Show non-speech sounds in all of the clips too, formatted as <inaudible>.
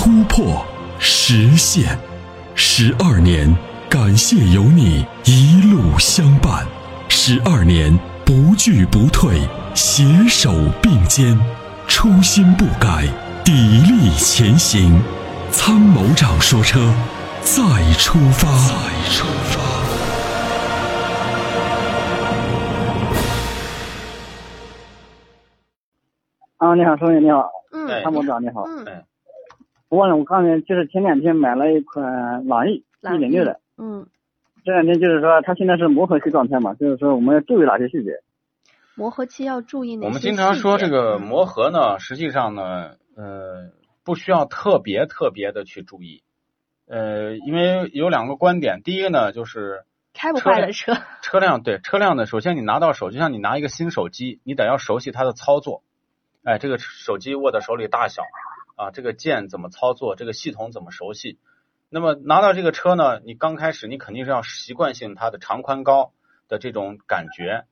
突破、实现。十二年，感谢有你一路相伴。十二年，不惧不退，携手并肩，初心不改，砥砺前行。参谋长说：“车，再出发。”再出发。啊，你好，兄弟你好，嗯参谋长你好。嗯哎我问了，我刚才就是前两天买了一款朗逸一点六的，嗯，这两天就是说它现在是磨合期状态嘛，就是说我们要注意哪些细节？磨合期要注意哪些我们经常说这个？磨合呢，实际上呢，呃，不需要特别特别的去注意，呃，因为有两个观点，第一个呢就是开不坏的车，车辆对车辆呢，首先你拿到手，就像你拿一个新手机，你得要熟悉它的操作，哎，这个手机握在手里大小啊，这个键怎么操作，这个系统怎么熟悉。那么拿到这个车呢，你刚开始你肯定是要习惯性它的长宽高的这种感觉，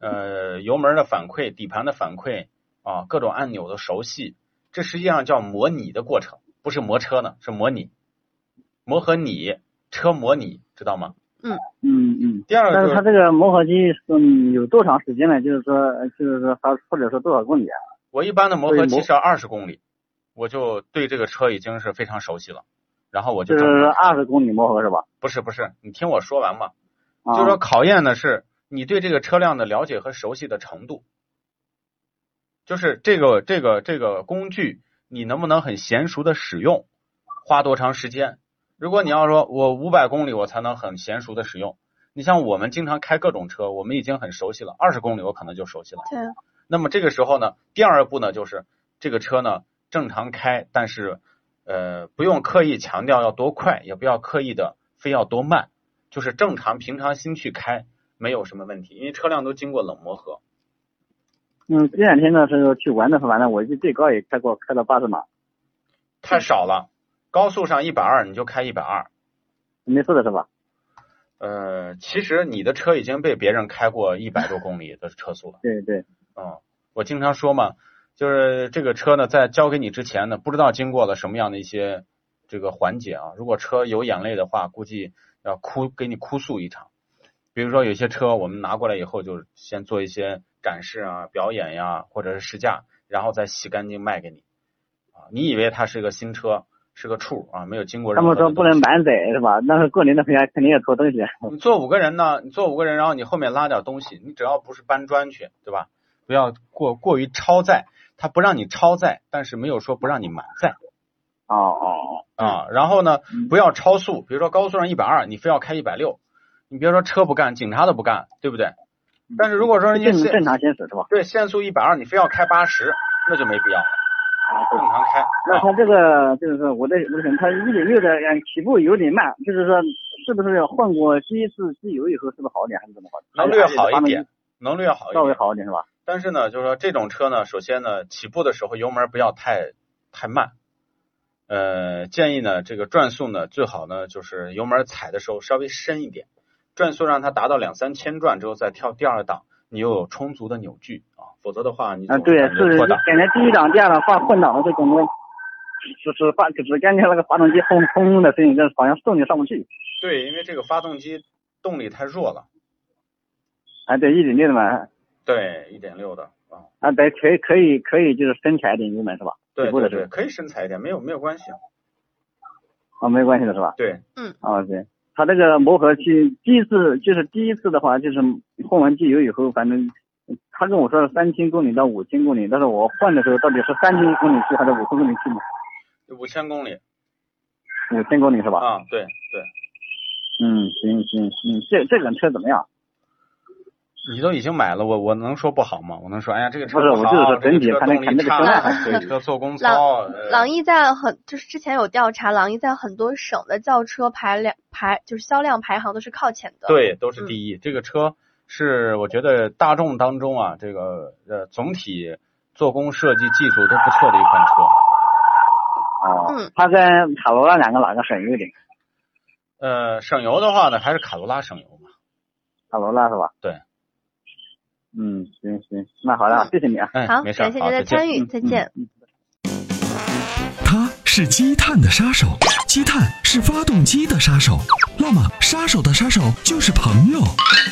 呃，油门的反馈、底盘的反馈啊，各种按钮的熟悉，这实际上叫模拟的过程，不是磨车呢，是模拟，磨合你车模拟，知道吗？嗯嗯嗯。第二个就是但是它这个磨合期嗯有多长时间呢？就是说就是说它或者说多少公里啊？我一般的磨合期是二十公里，我就对这个车已经是非常熟悉了，然后我就就是二十公里磨合是吧？不是不是，你听我说完嘛，啊、就是说考验的是你对这个车辆的了解和熟悉的程度，就是这个这个这个工具你能不能很娴熟的使用，花多长时间？如果你要说我五百公里我才能很娴熟的使用，你像我们经常开各种车，我们已经很熟悉了，二十公里我可能就熟悉了。对，那么这个时候呢，第二步呢就是这个车呢正常开，但是呃不用刻意强调要多快，也不要刻意的非要多慢，就是正常平常心去开，没有什么问题，因为车辆都经过冷磨合。嗯，这两天呢是去玩的时候，反正我就最高也开过，开到八十码，太少了，高速上一百二你就开一百二，没事的是吧？呃，其实你的车已经被别人开过一百多公里的车速了。对对，嗯，我经常说嘛，就是这个车呢，在交给你之前呢，不知道经过了什么样的一些这个环节啊。如果车有眼泪的话，估计要哭给你哭诉一场。比如说有些车我们拿过来以后，就先做一些展示啊、表演呀，或者是试驾，然后再洗干净卖给你。啊，你以为它是个新车，是个处啊，没有经过他任何他们说不能满载是吧？那是过年的回家肯定要拖东西。你坐五个人呢，你坐五个人，然后你后面拉点东西，你只要不是搬砖去，对吧？不要过过于超载，他不让你超载，但是没有说不让你满载哦哦啊。然后呢嗯，不要超速，比如说高速上一百二，你非要开一百六，你别说车不干，警察都不干，对不对？但是如果说哦，人家常行驶是吧？对限速一百二，你非要开八十，那就没必要了，啊，正常开。啊那它这个就是说，我的我的想，它一点六的嗯起步有点慢，就是说是不是换过第一次机油以后是不是好一点，还是怎么好？能略好一点，能略好一点稍微。好一点是吧？但是呢，就是说这种车呢，首先呢，起步的时候油门不要太太慢，呃，建议呢，这个转速呢，最好呢就是油门踩的时候稍微深一点，转速让它达到两三千转之后再跳第二档，你又有充足的扭矩啊，否则的话你啊，对，是感觉第一档、第二档换换挡的时候，感觉就是发只感觉那个发动机轰轰的声音，就是好像动力上不去。对，因为这个发动机动力太弱了，哎，对，一点六的嘛，对，一点六的啊，啊，对，可以可以可以，就是深踩一点油门是吧？对对，可以深踩一点，没有没有关系。啊，没关系的是吧？对，嗯啊，对，它这个磨合期，第一次就是第一次的话，就是换完机油以后，反正他跟我说是三千公里到五千公里，但是我换的时候到底是三千公里去还是五千公里去呢？五千公里五千公里是吧？啊，对对，嗯，行行行，这这款车怎么样？你都已经买了，我我能说不好吗？我能说，哎呀，这个车不是我就是说整体这个车看那动力差 <laughs> 这个车辆对车做工朗糙，呃朗逸在很就是之前有调查，朗逸在很多省的轿车排量排就是销量排行都是靠前的。，对，都是第一。这个车是我觉得大众当中啊，这个呃总体做工设计技术都不错的一款车。哦，嗯它跟卡罗拉两个哪个省油一点？呃，省油的话呢，还是卡罗拉省油嘛。卡罗拉是吧？对。嗯，行行，那好了，谢谢你啊。哎，好，没事，感谢您的参与，嗯再见。嗯它是积碳的杀手，积碳是发动机的杀手。那么，杀手的杀手就是朋友。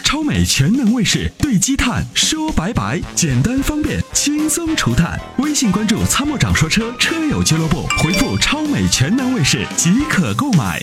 超美全能卫士对积碳说拜拜，简单方便，轻松除碳。微信关注“参谋长说车”车友俱乐部，回复“超美全能卫士”即可购买。